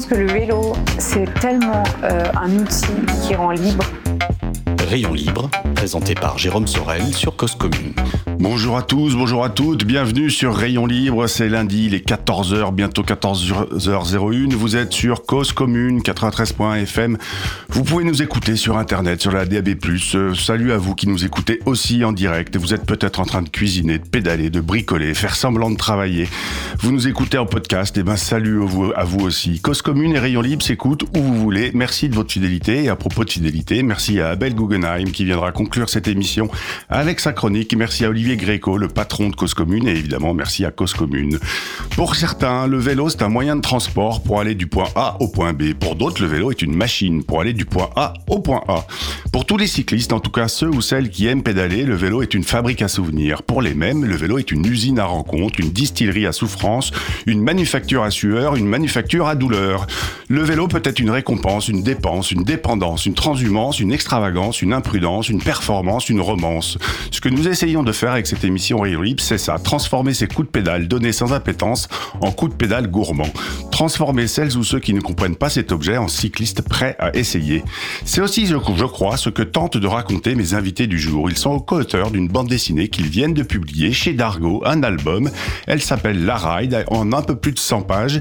Pense que le vélo, c'est tellement euh, un outil qui rend libre. Rayon libre, présenté par Jérôme Sorel sur Cause Commune. Bonjour à tous, bonjour à toutes, bienvenue sur Rayon Libre, c'est lundi, il est 14h, bientôt 14h01, vous êtes sur Cause Commune 93.fm, vous pouvez nous écouter sur internet, sur la DAB+, euh, salut à vous qui nous écoutez aussi en direct, vous êtes peut-être en train de cuisiner, de pédaler, de bricoler, faire semblant de travailler, vous nous écoutez en podcast, et ben salut à vous, à vous aussi. Cause Commune et Rayon Libre s'écoutent où vous voulez, merci de votre fidélité, et à propos de fidélité, merci à Abel Guggenheim qui viendra conclure cette émission avec sa chronique, merci à Olivier Gréco, le patron de Cause Commune, et évidemment merci à Cause Commune. Pour certains, le vélo c'est un moyen de transport pour aller du point A au point B. Pour d'autres, le vélo est une machine pour aller du point A au point A. Pour tous les cyclistes, en tout cas ceux ou celles qui aiment pédaler, le vélo est une fabrique à souvenirs. Pour les mêmes, le vélo est une usine à rencontres, une distillerie à souffrance, une manufacture à sueur, une manufacture à douleur. Le vélo peut être une récompense, une dépense, une dépendance, une transhumance, une extravagance, une imprudence, une performance, une romance. Ce que nous essayons de faire avec cette émission Rayon Libre, c'est ça, transformer ces coups de pédale donnés sans appétence en coups de pédale gourmands. Transformer celles ou ceux qui ne comprennent pas cet objet en cyclistes prêts à essayer. C'est aussi, je, crois, ce que tentent de raconter mes invités du jour. Ils sont co-auteurs d'une bande dessinée qu'ils viennent de publier chez Dargo, un album. Elle s'appelle La Ride, en un peu plus de 100 pages.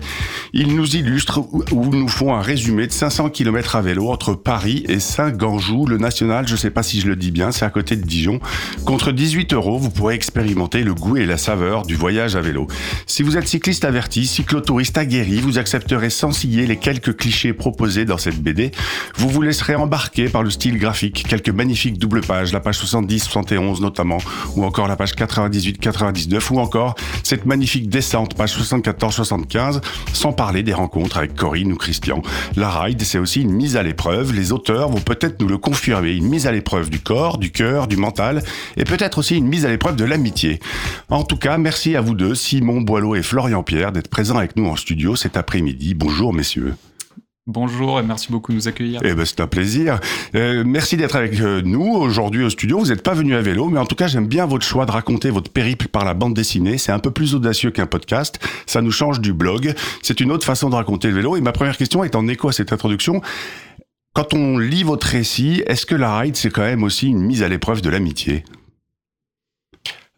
Ils nous illustrent ou nous font un résumé de 500 km à vélo entre Paris et Saint-Ganjou. Le national, je sais pas si je le dis bien, c'est à côté de Dijon. Contre 18 euros, vous pourrez expérimenter le goût et la saveur du voyage à vélo. Si vous êtes cycliste averti, cyclotouriste aguerri, vous accepterez sans ciller les quelques clichés proposés dans cette BD. Vous vous laisserez embarquer par le style graphique, quelques magnifiques doubles pages, la page 70, 71 notamment, ou encore la page 98, 99, ou encore cette magnifique descente, page 74, 75, sans parler des rencontres avec Corinne ou Christian. La ride, c'est aussi une mise à l'épreuve. Les auteurs vont peut-être nous le confirmer. Mise à l'épreuve du corps, du cœur, du mental, et peut-être aussi une mise à l'épreuve de l'amitié. En tout cas, merci à vous deux, Simon Boileau et Florian Pierre, d'être présents avec nous en studio cet après-midi. Bonjour, messieurs. Bonjour et merci beaucoup de nous accueillir. Eh ben, c'est un plaisir. Euh, merci d'être avec euh, nous aujourd'hui au studio. Vous n'êtes pas venu à vélo, mais en tout cas, j'aime bien votre choix de raconter votre périple par la bande dessinée. C'est un peu plus audacieux qu'un podcast. Ça nous change du blog. C'est une autre façon de raconter le vélo. Et ma première question est en écho à cette introduction. Quand on lit votre récit, est-ce que la ride, c'est quand même aussi une mise à l'épreuve de l'amitié?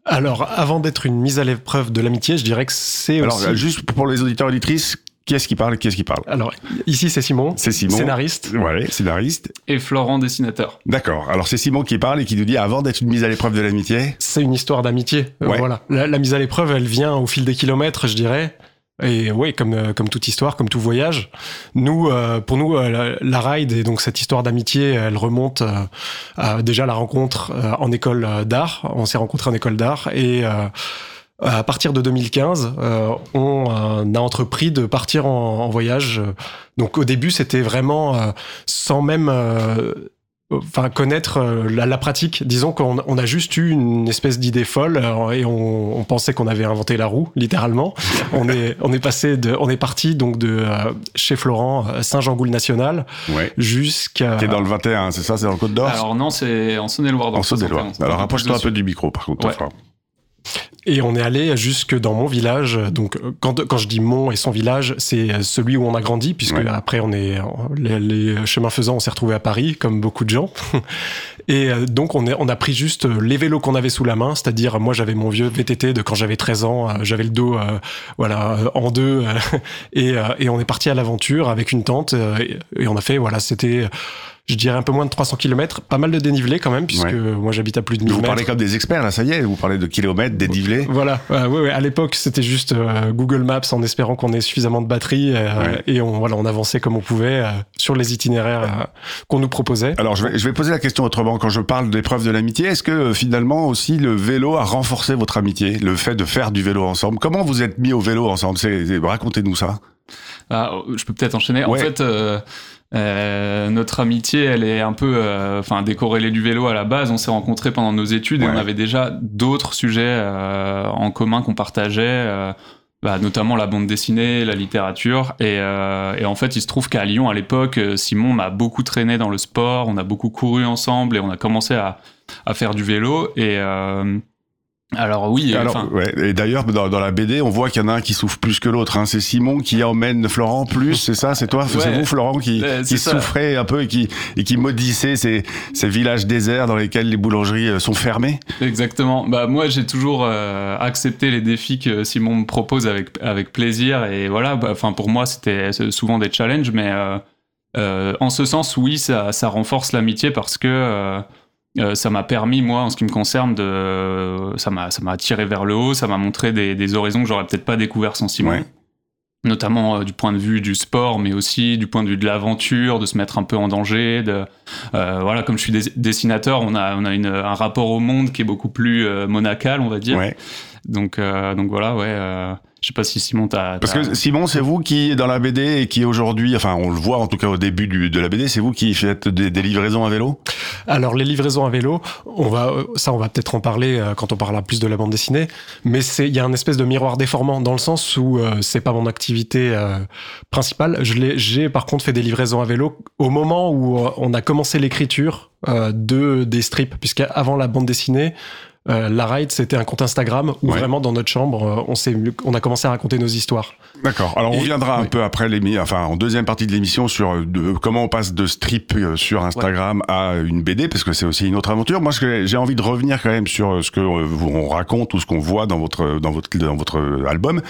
Alors, avant d'être une mise à l'épreuve de l'amitié, je dirais que c'est Alors, aussi... euh, juste pour les auditeurs et auditrices, qui est-ce qui parle Qui est-ce qui parle? Alors, ici c'est Simon, C'est Simon. scénariste, Ouais, scénariste. et Florent, dessinateur. D'accord. Alors, c'est Simon qui parle et qui nous dit avant d'être une mise à l'épreuve de l'amitié? C'est une histoire d'amitié. euh, Ouais. voilà. La, la mise à l'épreuve, elle vient au fil des kilomètres, je dirais. Et oui, comme, euh, comme toute histoire, comme tout voyage. Nous, euh, pour nous, euh, la, la ride et donc cette histoire d'amitié, elle remonte euh, à déjà la rencontre euh, en école d'art. On s'est rencontrés en école d'art et à partir de 2015, euh, on a entrepris de partir en, en voyage. Donc au début, c'était vraiment sans même enfin connaître euh, la, la pratique. Disons qu'on on a juste eu une espèce d'idée folle euh, et on, on pensait qu'on avait inventé la roue, littéralement. on est on est passé de on est parti donc de euh, chez Florent euh, Saint-Jean-Goul National Ouais. jusqu'à Qui est dans le 21, c'est ça C'est dans le Côte d'Or Alors non, c'est en Saône-et-Loire. En Saône-et-Loire. 71. Alors rapproche-toi un peu du micro, par contre. Ouais. Et on est allé jusque dans mon village. Donc, euh, quand, quand je dis mon et son village, c'est celui où on a grandi, puisque Ouais. après, on est les, les chemins faisants, on s'est retrouvé à Paris, comme beaucoup de gens. Et euh, donc, on, est, on a pris juste euh, les vélos qu'on avait sous la main, c'est-à-dire, moi, j'avais mon vieux VTT de quand j'avais 13 ans, euh, j'avais le dos, euh, voilà, euh, en deux, euh, et, euh, et on est parti à l'aventure avec une tente, euh, et, et on a fait, voilà, c'était, je dirais un peu moins de 300 km, pas mal de dénivelé quand même, puisque Ouais. moi, j'habite à plus de 1000 Vous mètres. parlez comme des experts, là, ça y est, vous parlez de kilomètres, dénivelés. Voilà, ouais, ouais, ouais. à l'époque c'était juste euh, Google Maps en espérant qu'on ait suffisamment de batterie euh, Ouais. et on voilà on avançait comme on pouvait euh, sur les itinéraires euh, qu'on nous proposait. Alors, je vais, je vais poser la question autrement. Quand je parle d'épreuve de l'amitié, est-ce que euh, finalement aussi le vélo a renforcé votre amitié? Le fait de faire du vélo ensemble? Comment vous êtes mis au vélo ensemble? Racontez-nous ça. Ah, je peux peut-être enchaîner. En fait, euh, Euh, notre amitié, elle est un peu, euh, enfin, décorrélée du vélo à la base. On s'est rencontrés pendant nos études et on avait déjà d'autres sujets euh, en commun qu'on partageait, euh, bah, notamment la bande dessinée, la littérature. Et, euh, et en fait, il se trouve qu'à Lyon, à l'époque, euh, Simon m'a beaucoup traîné dans le sport. On a beaucoup couru ensemble et on a commencé à, à faire du vélo. Et euh, alors oui, Alors, enfin, ouais, et d'ailleurs, dans, dans la BD, on voit qu'il y en a un qui souffre plus que l'autre. Hein. C'est Simon qui emmène Florent plus, c'est ça? C'est toi? C'est vous, Florent, qui, Ouais, c'est qui ça. souffrait un peu et qui, et qui maudissait ces, ces villages déserts dans lesquels les boulangeries euh, sont fermées? Exactement. Bah moi j'ai toujours euh, accepté les défis que Simon me propose avec avec plaisir et voilà. bah, Enfin pour moi c'était souvent des challenges, mais euh, euh, en ce sens oui ça ça renforce l'amitié parce que euh, ça m'a permis moi en ce qui me concerne de ça m'a ça m'a attiré vers le haut, ça m'a montré des, des horizons que j'aurais peut-être pas découvert sans Simon. Ouais. Notamment euh, du point de vue du sport, mais aussi du point de vue de l'aventure, de se mettre un peu en danger. De, euh, voilà, comme je suis dess- dessinateur, on a, on a une, un rapport au monde qui est beaucoup plus monacal, on va dire. Ouais. Donc, euh, donc voilà, ouais. euh, je sais pas si Simon t'a. Parce que Simon, c'est vous qui, dans la BD, et qui aujourd'hui, enfin, on le voit en tout cas au début du, de la BD, c'est vous qui faites des, des livraisons à vélo? Alors les livraisons à vélo, on va ça on va peut-être en parler euh, quand on parlera plus de la bande dessinée, mais c'est il y a un espèce de miroir déformant dans le sens où euh, c'est pas mon activité euh, principale. Je l'ai j'ai par contre fait des livraisons à vélo au moment où euh, on a commencé l'écriture euh, de des strips puisqu'avant la bande dessinée euh, la ride, c'était un compte Instagram où Ouais. vraiment dans notre chambre, euh, on s'est, on a commencé à raconter nos histoires. D'accord. Alors on reviendra un ouais. peu après l'émission, enfin en deuxième partie de l'émission sur euh, de- comment on passe de strip euh, sur Instagram à une BD parce que c'est aussi une autre aventure. Moi, j'ai envie de revenir quand même sur euh, ce que euh, vous- on raconte ou ce qu'on voit dans votre dans votre dans votre euh, album.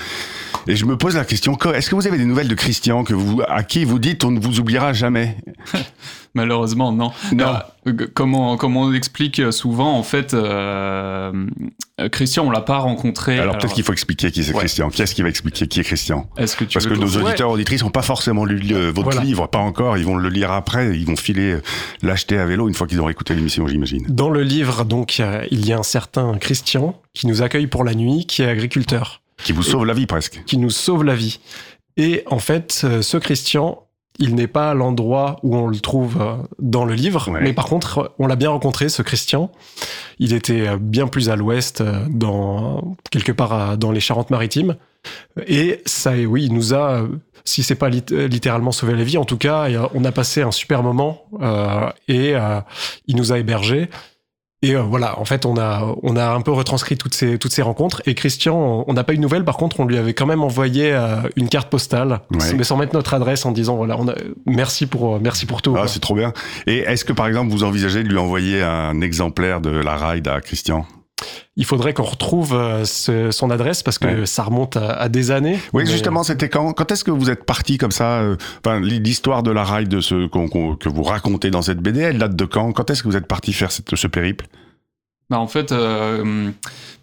Et je me pose la question est-ce que vous avez des nouvelles de Christian que vous à qui vous dites on ne vous oubliera jamais? Malheureusement, non. Non. Euh, comment, comment on l'explique souvent, en fait, euh, euh, Christian, on l'a pas rencontré. Alors peut-être qu'il faut expliquer qui c'est Ouais. Christian. Qui est-ce qui va expliquer qui est Christian? Est-ce que tu Parce que nos Ouais. auditeurs auditrices n'ont pas forcément lu euh, votre Voilà. livre, pas encore. Ils vont le lire après. Ils vont filer euh, l'acheter à vélo une fois qu'ils auront écouté l'émission, j'imagine. Dans le livre, donc, euh, il y a un certain Christian qui nous accueille pour la nuit, qui est agriculteur. Qui vous sauve la vie presque. qui nous sauve la vie. Et en fait, euh, ce Christian, il n'est pas l'endroit où on le trouve euh, dans le livre, Ouais. mais par contre, on l'a bien rencontré, ce Christian. Il était euh, bien plus à l'ouest, euh, dans quelque part dans les Charentes-Maritimes. Et ça, oui, il nous a, si c'est pas lit- littéralement sauvé la vie, en tout cas, on a passé un super moment euh, et euh, il nous a hébergés. Et euh, voilà, en fait, on a, on a un peu retranscrit toutes ces, toutes ces rencontres. Et Christian, on n'a pas eu de nouvelles. Par contre, on lui avait quand même envoyé euh, une carte postale, Ouais. mais sans mettre notre adresse, en disant voilà, on a, merci pour, euh, merci pour tout. Ah, c'est trop bien. Et est-ce que par exemple vous envisagez de lui envoyer un exemplaire de la ride à Christian? Il faudrait qu'on retrouve euh, ce- son adresse parce que Ouais. ça remonte à, à des années. Oui, Mais- justement, c'était quand Quand est-ce que vous êtes parti comme ça euh, Enfin, l'histoire de la ride de ce que vous racontez dans cette BD, elle date de quand? Quand est-ce que vous êtes parti faire cette- ce périple? Bah, en fait, euh,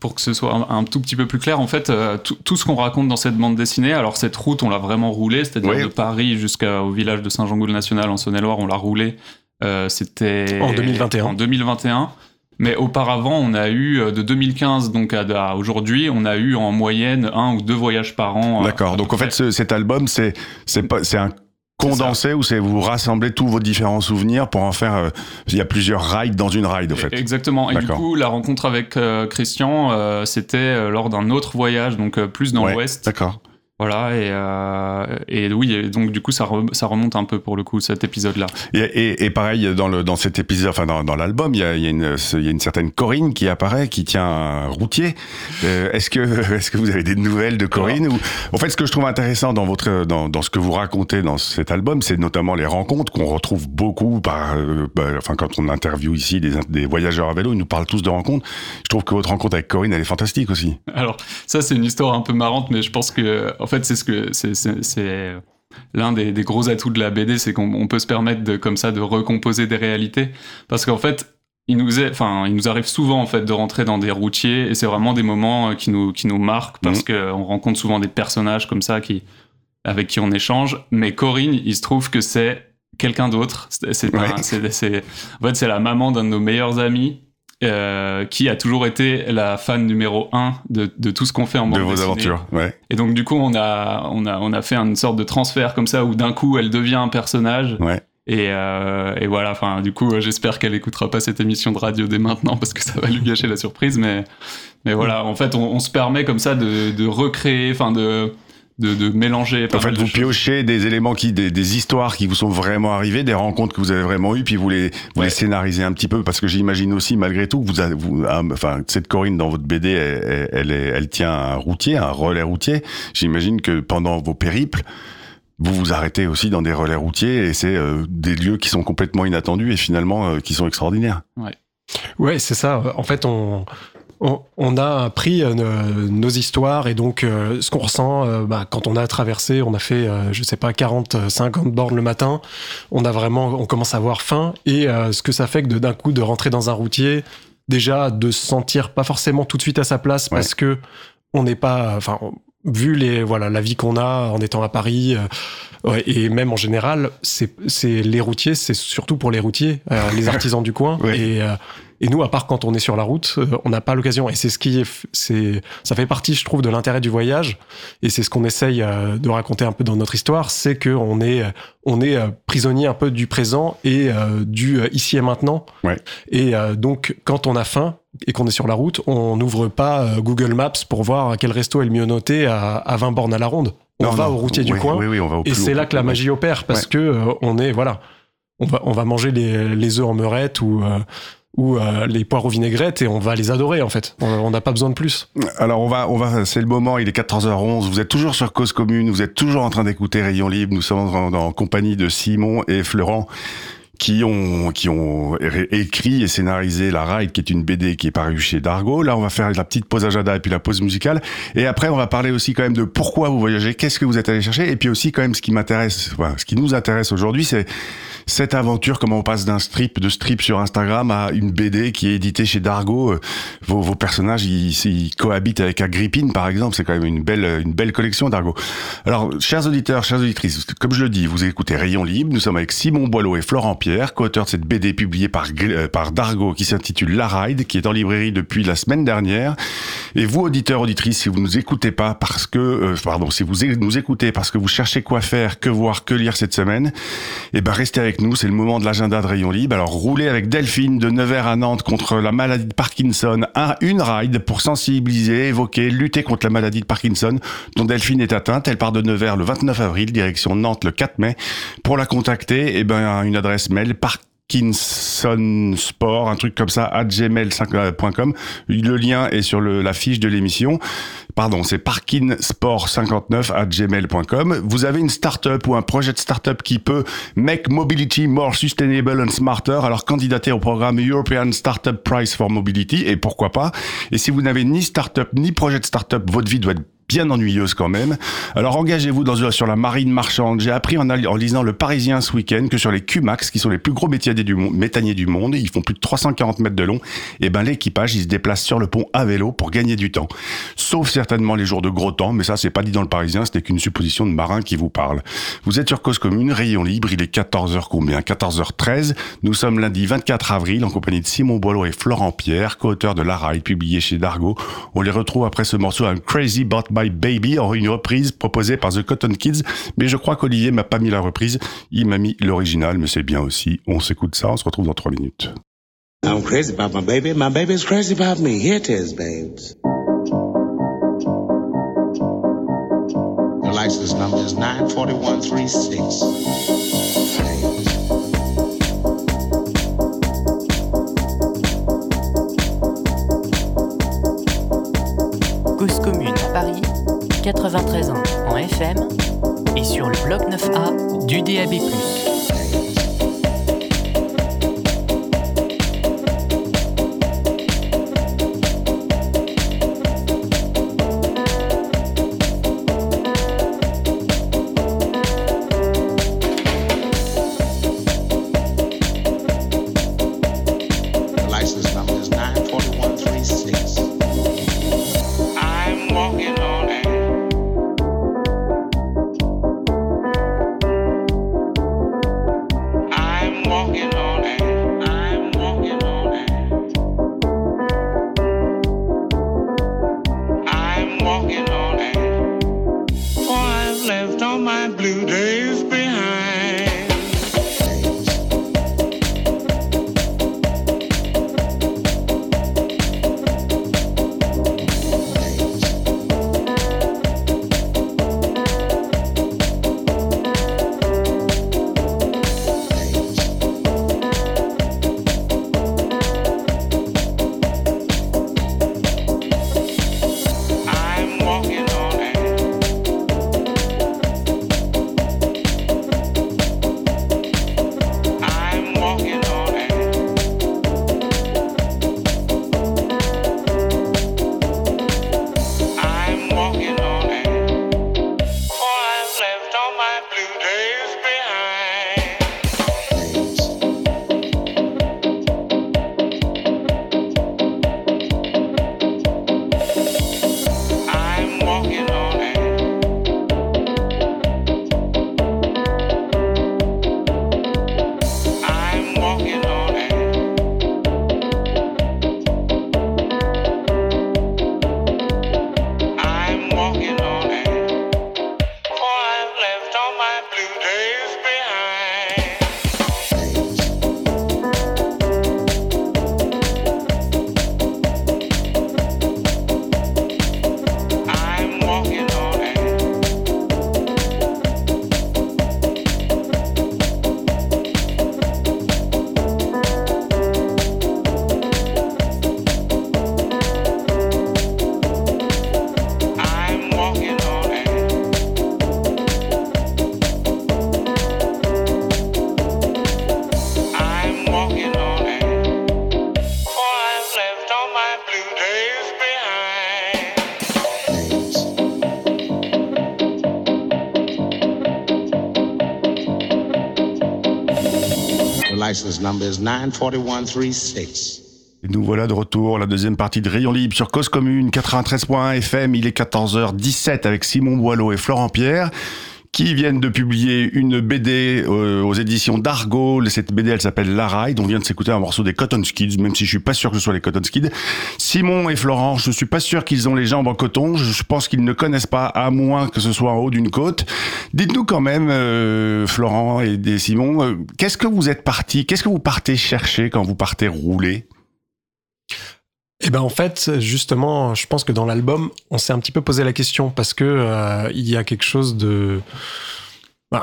pour que ce soit un, un tout petit peu plus clair, en fait, euh, tout, tout ce qu'on raconte dans cette bande dessinée, alors cette route, on l'a vraiment roulée, c'est-à-dire Oui. de Paris jusqu'au village de Saint-Jean-Goul-National en Saône-et-Loire, on l'a roulée. Euh, C'était En 2021. En 2021. Mais auparavant, on a eu euh, de 2015 donc à, à aujourd'hui, on a eu en moyenne un ou deux voyages par an. euh, D'accord. Donc en fait, ce- cet album, c'est c'est pas c'est un condensé où c'est vous rassemblez tous vos différents souvenirs pour en faire. euh, il y a plusieurs rides dans une ride, en fait? Exactement. Et du coup, la rencontre avec euh, Christian, euh, c'était euh, lors d'un autre voyage, donc euh, plus dans Ouais, l'Ouest. D'accord. Voilà, et, euh, et oui, et donc du coup, ça, re- ça remonte un peu pour le coup, cet épisode-là. Et, et, et pareil, dans, le, dans cet épisode, enfin dans, dans l'album, il y a, il y, a une, il y a une certaine Corinne qui apparaît, qui tient un routier. Euh, est-ce que, est-ce que vous avez des nouvelles de Corinne ou, En fait, ce que je trouve intéressant dans votre, dans, dans ce que vous racontez dans cet album, c'est notamment les rencontres qu'on retrouve beaucoup par, euh, bah, enfin quand on interviewe ici des, des voyageurs à vélo, ils nous parlent tous de rencontres. Je trouve que votre rencontre avec Corinne, elle est fantastique aussi. Alors, ça, c'est une histoire un peu marrante, mais je pense que, fait, c'est ce que c'est, l'un des, des gros atouts de la BD, c'est qu'on on peut se permettre de, comme ça, de recomposer des réalités, parce qu'en fait. Il nous, est, enfin, il nous arrive souvent en fait de rentrer dans des routiers et c'est vraiment des moments euh, qui nous, qui nous marquent parce Mhm. que qu'on rencontre souvent des personnages comme ça qui, avec qui on échange. Mais Corinne, il se trouve que c'est quelqu'un d'autre. Ouais. c'est- en fait, c'est la maman d'un de nos meilleurs amis euh, qui a toujours été la fan numéro un de, de tout ce qu'on fait en bande de vos dessinée. aventures, ouais. Et donc du coup, on a, on a, on a fait une sorte de transfert comme ça où d'un coup, elle devient un personnage. Ouais. Et, euh, et voilà, enfin, du coup, j'espère qu'elle écoutera pas cette émission de radio dès maintenant parce que ça va lui gâcher la surprise. Mais, mais voilà, en fait, on, on se permet comme ça de, de recréer, enfin, de, de, de, mélanger. En fait, vous piochez des éléments qui, des, des, histoires qui vous sont vraiment arrivées, des rencontres que vous avez vraiment eues, puis vous les, vous les scénarisez un petit peu, parce que j'imagine aussi, malgré tout, que vous, avez, vous ah, enfin, cette Corinne dans votre BD, elle, elle, elle, elle tient un routier, un relais routier. J'imagine que pendant vos périples, vous vous arrêtez aussi dans des relais routiers et c'est euh, des lieux qui sont complètement inattendus et finalement euh, qui sont extraordinaires. Ouais, ouais c'est ça. En fait, on, on, on, a pris euh, nos histoires et donc euh, ce qu'on ressent euh, bah, quand on a traversé, on a fait, je sais pas, 40, 50 bornes le matin, on a vraiment, on commence à avoir faim et ce que ça fait que d'un coup de rentrer dans un routier, déjà de se sentir pas forcément tout de suite à sa place parce que on n'est pas, enfin, vu les voilà la vie qu'on a en étant à Paris ouais, et même en général, c'est c'est les routiers, c'est surtout pour les routiers, les artisans du coin ouais. et et nous, à part quand on est sur la route, euh, on n'a pas l'occasion. Et c'est ce qui est, c'est, ça fait partie, je trouve, de l'intérêt du voyage. Et c'est ce qu'on essaye euh, de raconter un peu dans notre histoire, c'est que on est, on est euh, prisonnier un peu du présent et du ici et maintenant. Ouais. Et donc, quand on a faim et qu'on est sur la route, on n'ouvre pas Google Maps pour voir quel resto est le mieux noté à, à 20 bornes à la ronde. On non, va non. au routier du coin. Oui, oui, on va au et c'est là que la magie opère parce ouais. que euh, on est, voilà, on va, on va manger les, les œufs en meurette ou, euh, ou euh, les poireaux vinaigrettes et on va les adorer en fait. On n'a pas besoin de plus. Alors on va, on va, c'est le moment. Il est 14h11. Vous êtes toujours sur Cause Commune. Vous êtes toujours en train d'écouter Rayon Libre. Nous sommes en, en compagnie de Simon et Florent qui ont qui ont écrit et scénarisé La Ride, qui est une BD qui est parue chez Dargo. Là, on va faire la petite pause agenda et puis la pause musicale. Et après, on va parler aussi quand même de pourquoi vous voyagez, qu'est-ce que vous êtes allé chercher, et puis aussi quand même ce qui m'intéresse, voilà, ce qui nous intéresse aujourd'hui, c'est cette aventure, comment on passe d'un strip, de strip sur Instagram à une BD qui est éditée chez Dargo. Vos, vos personnages, ils, ils, cohabitent avec Agrippine, par exemple. C'est quand même une belle, une belle collection Dargo. Alors, chers auditeurs, chères auditrices, comme je le dis, vous écoutez Rayon Libre. Nous sommes avec Simon Boileau et Florent Pierre, co-auteurs de cette BD publiée par, euh, par Dargo qui s'intitule La Ride, qui est en librairie depuis la semaine dernière. Et vous, auditeurs, auditrices, si vous nous écoutez pas parce que, euh, pardon, si vous nous écoutez parce que vous cherchez quoi faire, que voir, que lire cette semaine, eh ben, restez avec nous, c'est le moment de l'agenda de Rayon Libre. Alors roulez avec Delphine de Nevers à Nantes contre la maladie de Parkinson, un, une ride pour sensibiliser, évoquer, lutter contre la maladie de Parkinson dont Delphine est atteinte. Elle part de Nevers le 29 avril, direction Nantes le 4 mai. Pour la contacter, eh ben une adresse par Parkinson Sport, un truc comme ça, à gmail.com. Le lien est sur la fiche de l'émission. Pardon, c'est parkinsport59 à gmail.com. Vous avez une startup ou un projet de startup qui peut make mobility more sustainable and smarter. Alors candidatez au programme European Startup Prize for Mobility et pourquoi pas? Et si vous n'avez ni startup ni projet de startup, votre vie doit être bien ennuyeuse quand même. Alors engagez-vous dans, sur la marine marchande. J'ai appris en, en, lisant Le Parisien ce week-end que sur les QMAX, qui sont les plus gros métaniers du, monde, métaniers du monde, ils font plus de 340 mètres de long, et ben l'équipage, il se déplace sur le pont à vélo pour gagner du temps. Sauf certainement les jours de gros temps, mais ça c'est pas dit dans Le Parisien, c'était qu'une supposition de marin qui vous parle. Vous êtes sur Cause Commune, Rayon Libre, il est 14h combien? 14h13. Nous sommes lundi 24 avril en compagnie de Simon Boileau et Florent Pierre, co-auteurs de La publié chez Dargo. On les retrouve après ce morceau I'm Crazy About My Baby en une reprise proposée par The Cotton Kids, mais je crois qu'Olivier m'a pas mis la reprise, il m'a mis l'original, mais c'est bien aussi. On s'écoute ça, on se retrouve dans trois minutes. I'm crazy about my baby, my baby's crazy about me. Here it is, babes. Your license number is 94136. Paris, 93 ans en FM et sur le bloc 9A du DAB+. License number is 94136. Et nous voilà de retour, la deuxième partie de Rayon Libre sur Cause Commune 93.1 FM. Il est 14h17 avec Simon Boileau et Florent Pierre qui viennent de publier une BD euh, aux éditions d'Argo. Cette BD, elle s'appelle La Ride. On vient de s'écouter un morceau des Cotton Skids, même si je suis pas sûr que ce soit les Cotton Skids. Simon et Florent, je suis pas sûr qu'ils ont les jambes en coton. Je pense qu'ils ne connaissent pas, à moins que ce soit en haut d'une côte. Dites-nous quand même, euh, Florent et, Simon, euh, qu'est-ce que vous êtes parti, qu'est-ce que vous partez chercher quand vous partez rouler? Eh ben en fait, justement, je pense que dans l'album, on s'est un petit peu posé la question parce que euh, il y a quelque chose de. Ben,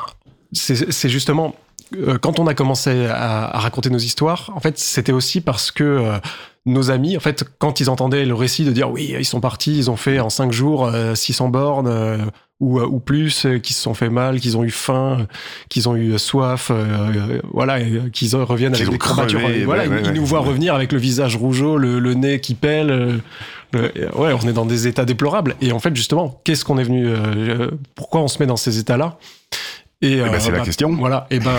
c'est justement euh, quand on a commencé à, raconter nos histoires. En fait, c'était aussi parce que euh, nos amis, en fait, quand ils entendaient le récit de dire oui, ils sont partis, ils ont fait en cinq jours euh, 600 bornes ou, ou plus, euh, qu'ils se sont fait mal, qu'ils ont eu faim, euh, qu'ils ont eu soif, euh, euh, voilà, euh, qu'ils reviennent avec des crevé, voilà, ouais, ils, ouais, ils ouais. nous voient revenir avec le visage rougeau, le, le nez qui pèle. euh, le- ouais, on est dans des états déplorables. Et en fait, justement, qu'est-ce qu'on est venu, euh, euh, pourquoi on se met dans ces états-là? Et, ben, c'est la question. Voilà. Et ben,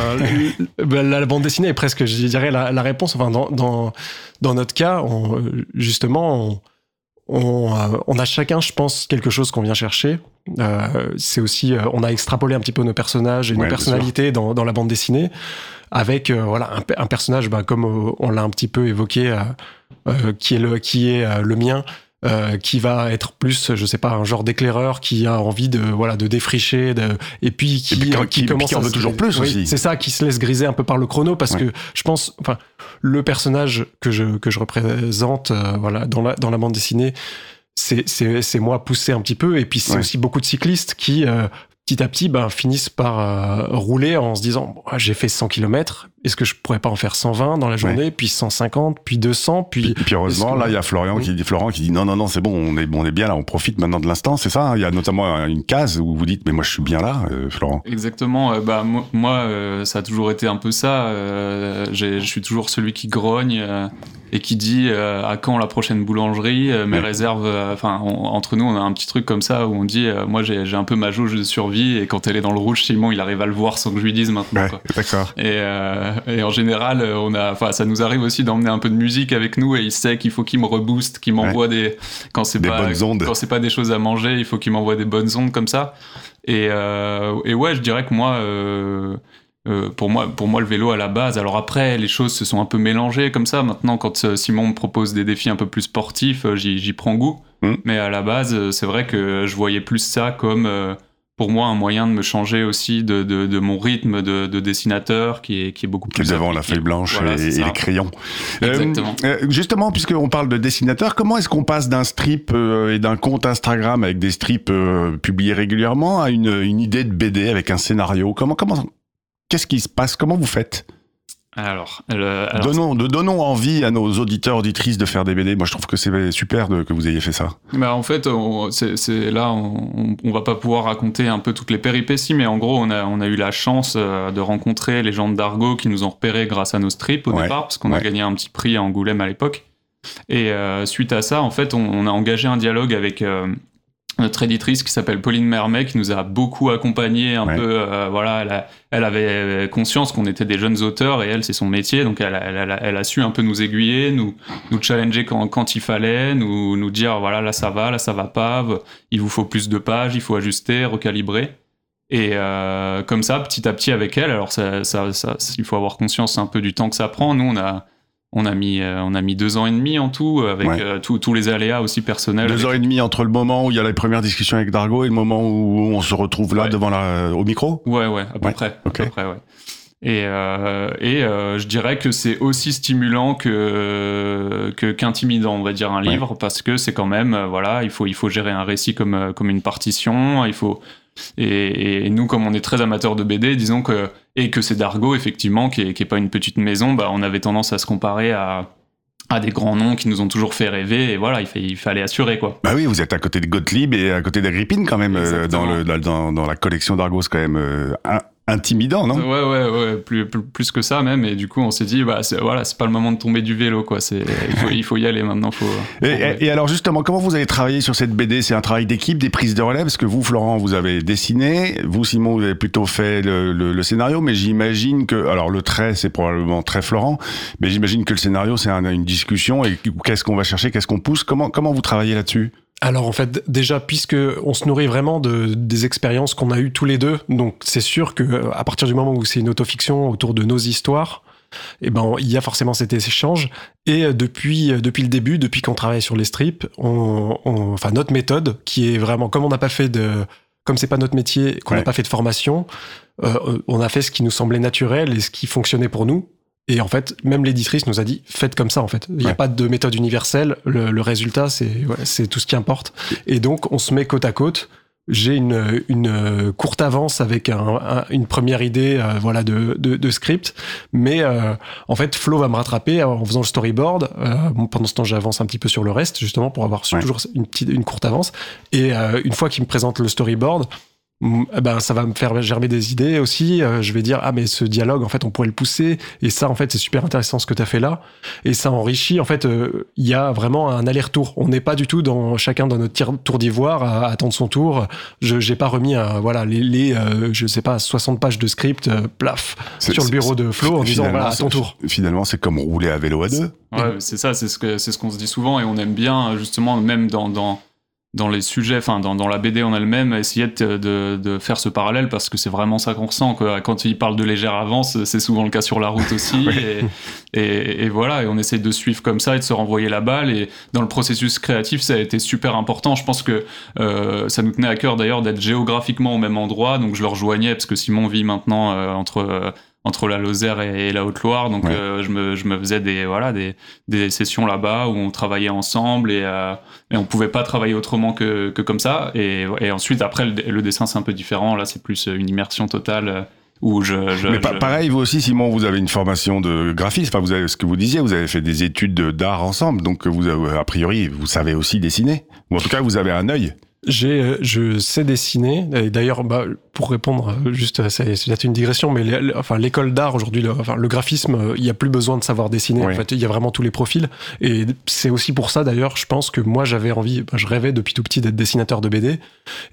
la, la bande dessinée est presque, je dirais, la, la réponse. Enfin, dans, dans, dans notre cas, on- justement, on, on, euh, on a chacun, je pense, quelque chose qu'on vient chercher. Euh, c'est aussi, euh, on a extrapolé un petit peu nos personnages et Ouais, nos personnalités dans, dans la bande dessinée, avec euh, voilà un, pe- un personnage, ben, comme on l'a un petit peu évoqué, qui est le qui est le mien. Euh, qui va être plus, je sais pas, un genre d'éclaireur qui a envie de voilà de défricher, de, et puis qui, Et puis qui- euh, qui- qui en à veut toujours plus Oui, aussi. C'est ça, qui se laisse griser un peu par le chrono parce Ouais. que je pense, enfin, le personnage que je que je représente, euh, voilà, dans la dans la bande dessinée, c'est moi poussé un petit peu, et puis c'est Ouais. aussi beaucoup de cyclistes qui euh, petit à petit ben, finissent par euh, rouler en se disant j'ai fait 100 km, est-ce que je pourrais pas en faire 120 dans la journée, puis 150, puis 200, puis Et puis heureusement, là, il y a Florian Oui. qui dit, Florent qui dit non, non, non, c'est bon, on est, on est bien là, on profite maintenant de l'instant, c'est ça. hein. Il y a notamment une case où vous dites, mais moi, je suis bien là, euh, Florent. Exactement. euh, bah mo- moi, euh, ça a toujours été un peu ça. euh, j'ai- je suis toujours celui qui grogne euh, et qui dit euh, à quand la prochaine boulangerie. euh, mes Ouais. réserves. Enfin, entre nous, on a un petit truc comme ça où on dit, euh, moi, j'ai j'ai un peu ma jauge de survie et quand elle est dans le rouge, Simon, il arrive à le voir sans que je lui dise maintenant. Ouais, d'accord. Et, euh, et en général, euh, on a, enfin, ça nous arrive aussi d'emmener un peu de musique avec nous et il sait qu'il faut qu'il me rebooste, qu'il m'envoie des, quand c'est pas, bonnes ondes. quand c'est pas des choses à manger, il faut qu'il m'envoie des bonnes ondes comme ça. Et, euh, et ouais, je dirais que moi, euh, euh, pour moi, pour moi, le vélo à la base. Alors après, les choses se sont un peu mélangées comme ça. Maintenant, quand Simon me propose des défis un peu plus sportifs, j'y prends goût. Mm. Mais à la base, c'est vrai que je voyais plus ça comme pour moi un moyen de me changer aussi de, de, de mon rythme de, de dessinateur qui est, qui est beaucoup Qui plus est devant la feuille blanche Voilà, et, les crayons. Exactement. Euh, euh, justement, puisqu'on parle de dessinateur, comment est-ce qu'on passe d'un strip euh, et d'un compte Instagram avec des strips euh, publiés régulièrement à une, une idée de BD avec un scénario? Comment, comment, qu'est-ce qui se passe? Comment vous faites? Alors, le- alors, donnons, de- donnons envie à nos auditeurs, auditrices de faire des BD. Moi, je trouve que c'est super de- que vous ayez fait ça. Bah, en fait, c'est là, on, on va pas pouvoir raconter un peu toutes les péripéties, mais en gros, on a, on a eu la chance euh, de rencontrer les gens d'Argo qui nous ont repérés grâce à nos strips au Ouais, départ, parce qu'on ouais. a gagné un petit prix à Angoulême à l'époque. Et euh, suite à ça, en fait, on, on a engagé un dialogue avec euh, notre éditrice qui s'appelle Pauline Mermet, qui nous a beaucoup accompagnés un Ouais. peu. euh, voilà, elle, a- elle avait conscience qu'on était des jeunes auteurs et elle, c'est son métier, donc elle, a- elle, a- elle a su un peu nous aiguiller, nous, nous challenger quand, quand il fallait, nous, nous dire voilà, là ça va, là ça va pas, il vous faut plus de pages, il faut ajuster, recalibrer. Et euh, comme ça, petit à petit avec elle, alors ça, ça, ça- il faut avoir conscience un peu du temps que ça prend. Nous, on a, on a, mis, euh, on a mis deux ans et demi en tout, avec Ouais. euh, tous tous les aléas aussi personnels. Deux avec- heures et demie entre le moment où il y a la première discussion avec Dargo et le moment où on se retrouve là Ouais. devant la, au micro? Ouais, ouais, à peu Ouais, près. À peu près, ouais. Et, euh, et euh, je dirais que c'est aussi stimulant que qu'intimidant, on va dire, un livre, parce que c'est quand même, euh, voilà, il faut, il faut gérer un récit comme, euh, comme une partition, il faut. Et, et nous, comme on est très amateurs de BD, disons que. Et que c'est Dargo, effectivement, qui est, qui est pas une petite maison, bah, on avait tendance à se comparer à, à des grands noms qui nous ont toujours fait rêver, et voilà, il, fa- il fallait assurer, quoi. Bah oui, vous êtes à côté de Gottlieb et à côté d'Agrippine quand même, euh, dans, Exactement. le, dans, dans, dans la collection d'Argos quand même. euh, un- intimidant, non? Ouais, ouais, ouais, plus, plus, plus, que ça même. Et du coup, on s'est dit, bah, voilà, c'est pas le moment de tomber du vélo, quoi. C'est, il, faut, il faut y aller maintenant. Faut, faut... Et, et, alors, justement, comment vous avez travaillé sur cette BD C'est un travail d'équipe, des prises de relais Parce que vous, Florent, vous avez dessiné. Vous, Simon, vous avez plutôt fait le, le, le scénario. Mais j'imagine que, alors, le trait, c'est probablement très Florent. Mais j'imagine que le scénario, c'est un, une discussion. Et qu'est-ce qu'on va chercher Qu'est-ce qu'on pousse? Comment, comment vous travaillez là-dessus? Alors en fait déjà puisque on se nourrit vraiment de des expériences qu'on a eues tous les deux, donc c'est sûr que à partir du moment où c'est une autofiction autour de nos histoires, eh ben il y a forcément cet échange et depuis depuis le début, depuis qu'on travaille sur les strips, on, on, enfin notre méthode qui est vraiment comme on n'a pas fait de comme c'est pas notre métier, qu'on n'a Ouais. pas fait de formation, euh, on a fait ce qui nous semblait naturel et ce qui fonctionnait pour nous. Et en fait, même l'éditrice nous a dit faites comme ça en fait. Il n'y a Ouais. pas de méthode universelle. Le, le résultat, c'est ouais, c'est tout ce qui importe. Et donc, on se met côte à côte. J'ai une, une courte avance avec un, un- une première idée euh, voilà de, de, de script, mais euh, en fait Flo va me rattraper en faisant le storyboard. Euh, bon, pendant ce temps, j'avance un petit peu sur le reste justement pour avoir Ouais. toujours une petite une courte avance. Et euh, une fois qu'il me présente le storyboard, ben ça va me faire germer des idées aussi. Euh, je vais dire ah mais ce dialogue en fait on pourrait le pousser et ça en fait c'est super intéressant ce que tu as fait là et ça enrichit en fait euh, il y a vraiment un aller-retour. On n'est pas du tout dans chacun dans notre tir- tour d'ivoire à attendre son tour. Je j'ai pas remis un, voilà les, les euh, je sais pas 60 pages de script euh, plaf sur le bureau de Flo en disant finalement, voilà à ton tour. Finalement, c'est comme rouler à vélo à deux. Ouais, c'est ça, c'est ce que c'est ce qu'on se dit souvent et on aime bien justement même dans dans dans les sujets, enfin dans, dans la BD en elle-même, essayer de, de, de faire ce parallèle parce que c'est vraiment ça qu'on ressent. Quoi. Quand il parle de légère avance, c'est souvent le cas sur la route aussi. et, et, et voilà, et on essaie de suivre comme ça et de se renvoyer la balle. Et dans le processus créatif, ça a été super important. Je pense que euh, ça nous tenait à cœur d'ailleurs d'être géographiquement au même endroit. Donc je le rejoignais parce que Simon vit maintenant euh, entre euh, entre la Lozère et, et la Haute-Loire. Donc Ouais. euh, je, me, je me faisais des voilà des, des sessions là-bas où on travaillait ensemble et, euh, et on pouvait pas travailler autrement que, que comme ça. Et, et ensuite après le, le dessin c'est un peu différent. Là c'est plus une immersion totale euh, où je, je, Mais pa- je- pareil, vous aussi, Simon, vous avez une formation de graphiste. Enfin, vous avez ce que vous disiez, vous avez fait des études de- d'art ensemble, donc vous avez, a priori, vous savez aussi dessiner. Ou en tout cas, vous avez un œil. J'ai, euh, je sais dessiner. Et d'ailleurs, bah, pour répondre, euh, juste, euh, c'est c'est peut-être une digression, mais les- enfin, l'école d'art aujourd'hui, le, enfin, le graphisme, il n'y a plus besoin de savoir dessiner. Oui. En fait, il y a vraiment tous les profils. Et c'est aussi pour ça, d'ailleurs, je pense que moi, j'avais envie, bah, je rêvais depuis tout petit d'être dessinateur de BD.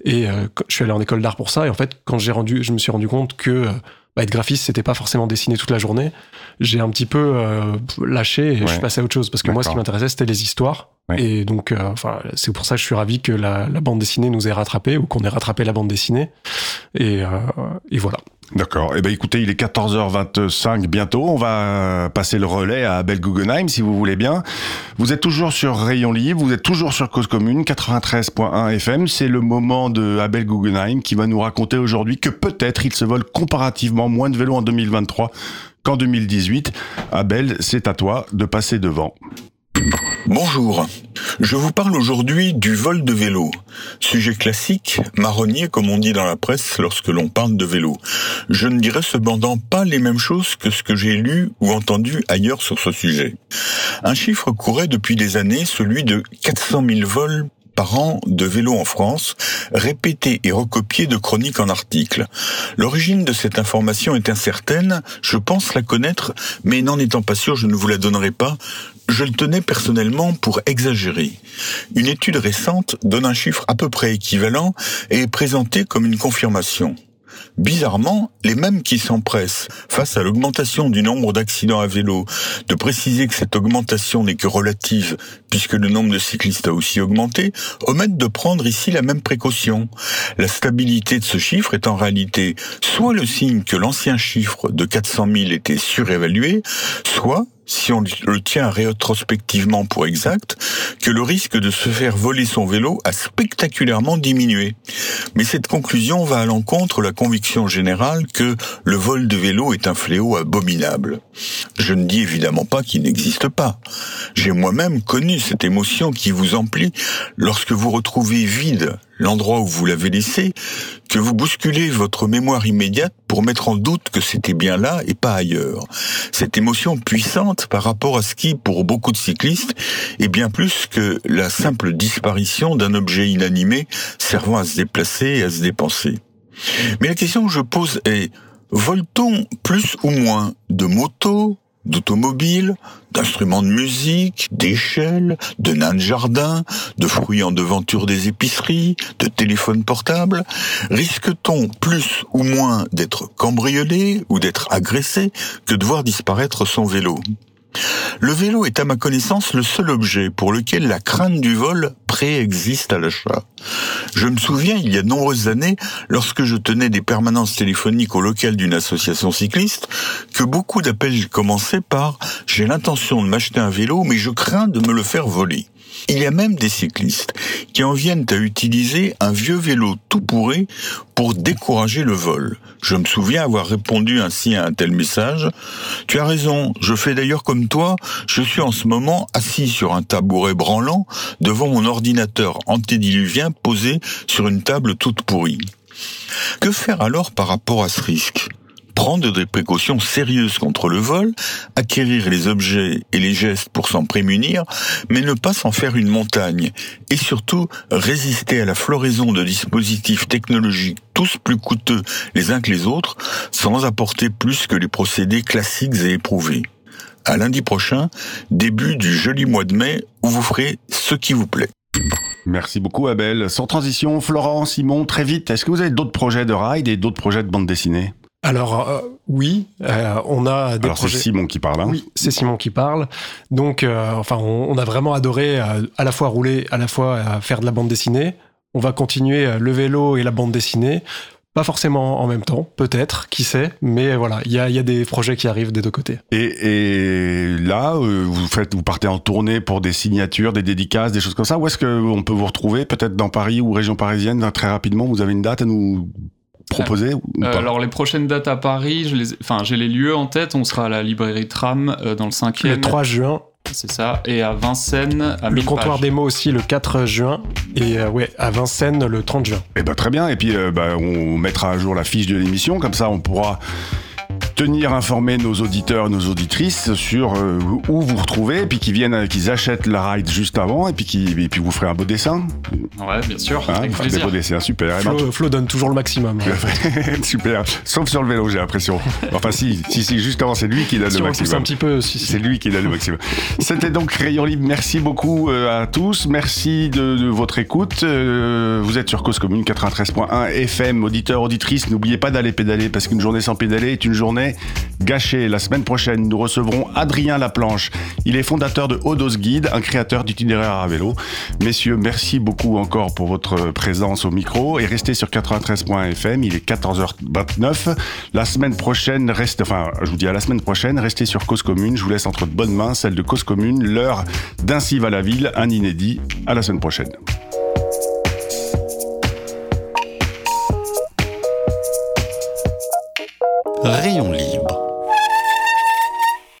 Et euh, je suis allé en école d'art pour ça. Et en fait, quand j'ai rendu, je me suis rendu compte que euh, bah, être graphiste, c'était pas forcément dessiner toute la journée. J'ai un petit peu euh, lâché et je suis passé à autre chose parce que moi, ce qui m'intéressait, c'était les histoires. Ouais. Et donc, euh, enfin, c'est pour ça que je suis ravi que la, la bande dessinée nous ait rattrapé ou qu'on ait rattrapé la bande dessinée. Et, euh, et voilà. D'accord. Eh ben, écoutez, il est 14h25 bientôt. On va passer le relais à Abel Guggenheim, si vous voulez bien. Vous êtes toujours sur Rayon Libre, vous êtes toujours sur Cause Commune, 93.1 FM. C'est le moment de Abel Guggenheim qui va nous raconter aujourd'hui que peut-être il se vole comparativement moins de vélos en 2023 qu'en 2018. Abel, c'est à toi de passer devant. Bonjour, je vous parle aujourd'hui du vol de vélo. Sujet classique, marronnier comme on dit dans la presse lorsque l'on parle de vélo. Je ne dirais cependant pas les mêmes choses que ce que j'ai lu ou entendu ailleurs sur ce sujet. Un chiffre courait depuis des années, celui de 400 000 vols par an de vélos en France, répétés et recopiés de chroniques en articles. L'origine de cette information est incertaine, je pense la connaître, mais n'en étant pas sûr, je ne vous la donnerai pas. Je le tenais personnellement pour exagérer. Une étude récente donne un chiffre à peu près équivalent et est présentée comme une confirmation. Bizarrement, les mêmes qui s'empressent, face à l'augmentation du nombre d'accidents à vélo, de préciser que cette augmentation n'est que relative, puisque le nombre de cyclistes a aussi augmenté, omettent de prendre ici la même précaution. La stabilité de ce chiffre est en réalité soit le signe que l'ancien chiffre de 400 000 était surévalué, soit si on le tient rétrospectivement pour exact, que le risque de se faire voler son vélo a spectaculairement diminué. Mais cette conclusion va à l'encontre la conviction générale que le vol de vélo est un fléau abominable. Je ne dis évidemment pas qu'il n'existe pas. J'ai moi-même connu cette émotion qui vous emplit lorsque vous retrouvez vide l'endroit où vous l'avez laissé, que vous bousculez votre mémoire immédiate pour mettre en doute que c'était bien là et pas ailleurs. Cette émotion puissante par rapport à ce qui, pour beaucoup de cyclistes, est bien plus que la simple disparition d'un objet inanimé servant à se déplacer et à se dépenser. Mais la question que je pose est, Vole-t-on plus ou moins de motos, d'automobiles, d'instruments de musique, d'échelles, de nains de jardin, de fruits en devanture des épiceries, de téléphones portables. Risque-t-on plus ou moins d'être cambriolé ou d'être agressé que de voir disparaître son vélo? Le vélo est à ma connaissance le seul objet pour lequel la crainte du vol préexiste à l'achat. Je me souviens, il y a de nombreuses années, lorsque je tenais des permanences téléphoniques au local d'une association cycliste, que beaucoup d'appels commençaient par ⁇ J'ai l'intention de m'acheter un vélo, mais je crains de me le faire voler ⁇ il y a même des cyclistes qui en viennent à utiliser un vieux vélo tout pourré pour décourager le vol. Je me souviens avoir répondu ainsi à un tel message. Tu as raison, je fais d'ailleurs comme toi, je suis en ce moment assis sur un tabouret branlant devant mon ordinateur antédiluvien posé sur une table toute pourrie. Que faire alors par rapport à ce risque? Prendre des précautions sérieuses contre le vol, acquérir les objets et les gestes pour s'en prémunir, mais ne pas s'en faire une montagne, et surtout résister à la floraison de dispositifs technologiques tous plus coûteux les uns que les autres, sans apporter plus que les procédés classiques et éprouvés. À lundi prochain, début du joli mois de mai, où vous ferez ce qui vous plaît. Merci beaucoup Abel. Sans transition, Florent, Simon, très vite, est-ce que vous avez d'autres projets de ride et d'autres projets de bande dessinée? Alors euh, oui, euh, on a des Alors c'est Simon qui parle. Hein oui, c'est Simon qui parle. Donc, euh, enfin, on, a vraiment adoré à la fois rouler, à la fois faire de la bande dessinée. On va continuer le vélo et la bande dessinée. Pas forcément en même temps, peut-être, qui sait, mais voilà, il y a, y a, des projets qui arrivent des deux côtés. Et, et là, vous faites, vous partez en tournée pour des signatures, des dédicaces, des choses comme ça. Où est-ce qu'on peut vous retrouver Peut-être dans Paris ou région parisienne, très rapidement? Vous avez une date à nous proposé ou euh, pas Alors les prochaines dates à Paris, je les, enfin j'ai les lieux en tête. On sera à la librairie Tram euh, dans le 5e. Le 3 juin. C'est ça. Et à Vincennes, à Le comptoir des mots aussi le 4 juin. Et euh, ouais, à Vincennes le 30 juin. Et eh ben très bien. Et puis bah, on mettra à jour la fiche de l'émission. Comme ça, on pourra tenir informé nos auditeurs, nos auditrices sur euh, où vous retrouvez, et puis qu'ils viennent, euh, qu'ils achètent la ride juste avant, et puis qui, et puis vous ferez un beau dessin. Ouais, bien sûr. Hein, avec plaisir. Des beaux dessins, super. Flo, Flo, donne toujours le maximum. super. Sauf sur le vélo, j'ai l'impression. Enfin, si, si, si, justement, c'est lui qui donne si le maximum. un petit peu. Si, c'est lui qui donne le maximum. C'était donc Rayon Libre. Merci beaucoup euh, à tous. Merci de, de votre écoute. vous êtes sur Cause Commune 93.1 FM, auditeurs, auditrices. N'oubliez pas d'aller pédaler parce qu'une journée sans pédaler est une journée jamais gâché. La semaine prochaine, nous recevrons Adrien Laplanche. Il est fondateur de Odos Guide, un créateur d'itinéraires à vélo. Messieurs, merci beaucoup encore pour votre présence au micro et restez sur 93.fm. Il est 14h29. La semaine prochaine, reste, enfin, je vous dis à la semaine prochaine, restez sur Cause Commune. Je vous laisse entre de bonnes mains, celle de Cause Commune, l'heure d'Ainsi va la ville, un inédit. À la semaine prochaine. Rayon